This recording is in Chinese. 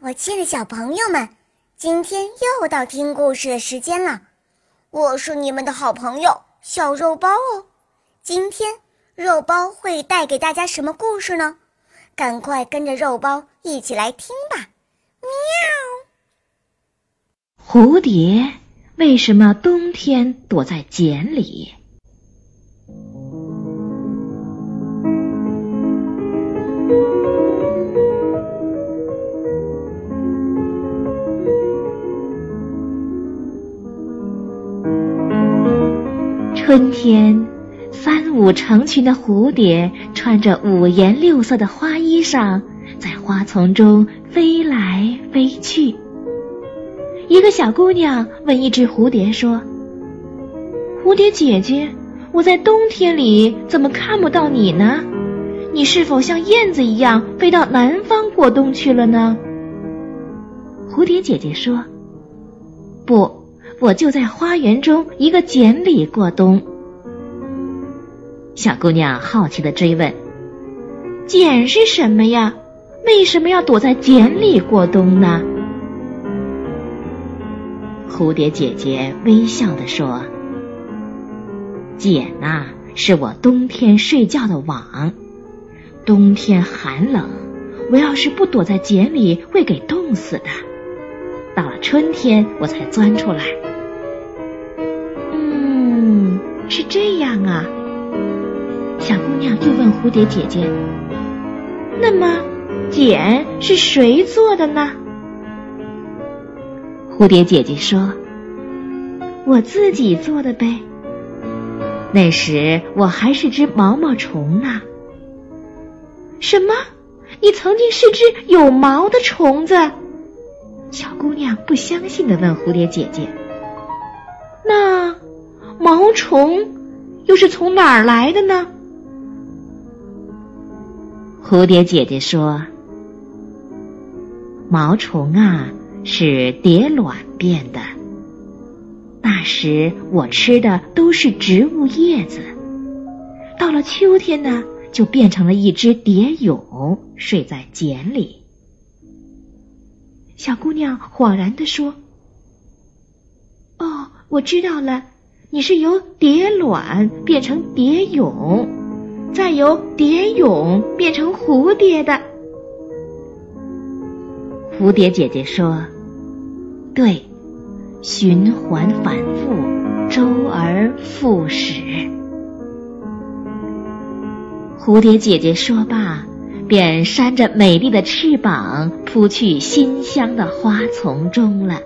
我亲爱的小朋友们，今天又到听故事的时间了。我是你们的好朋友小肉包哦。今天肉包会带给大家什么故事呢？赶快跟着肉包一起来听吧！喵。蝴蝶为什么冬天躲在茧里？春天，三五成群的蝴蝶穿着五颜六色的花衣裳，在花丛中飞来飞去。一个小姑娘问一只蝴蝶说：“蝴蝶姐姐，我在冬天里怎么看不到你呢？你是否像燕子一样飞到南方过冬去了呢？”蝴蝶姐姐说：“不。”我就在花园中一个茧里过冬。小姑娘好奇的追问：“茧是什么呀？为什么要躲在茧里过冬呢？”蝴蝶姐姐微笑的说：“茧呐，是我冬天睡觉的网。冬天寒冷，我要是不躲在茧里，会给冻死的。到了春天，我才钻出来。”是这样啊，小姑娘又问蝴蝶姐姐：“那么，茧是谁做的呢？”蝴蝶姐姐说：“我自己做的呗。那时我还是只毛毛虫呢。”什么？你曾经是只有毛的虫子？小姑娘不相信的问蝴蝶姐姐：“？”毛虫又是从哪儿来的呢？蝴蝶姐姐说：“毛虫啊，是蝶卵变的。那时我吃的都是植物叶子，到了秋天呢，就变成了一只蝶蛹，睡在茧里。”小姑娘恍然的说：“哦，我知道了。”你是由蝶卵变成蝶蛹，再由蝶蛹变成蝴蝶的。蝴蝶姐姐说：“对，循环反复，周而复始。”蝴蝶姐姐说罢，便扇着美丽的翅膀，扑去馨香的花丛中了。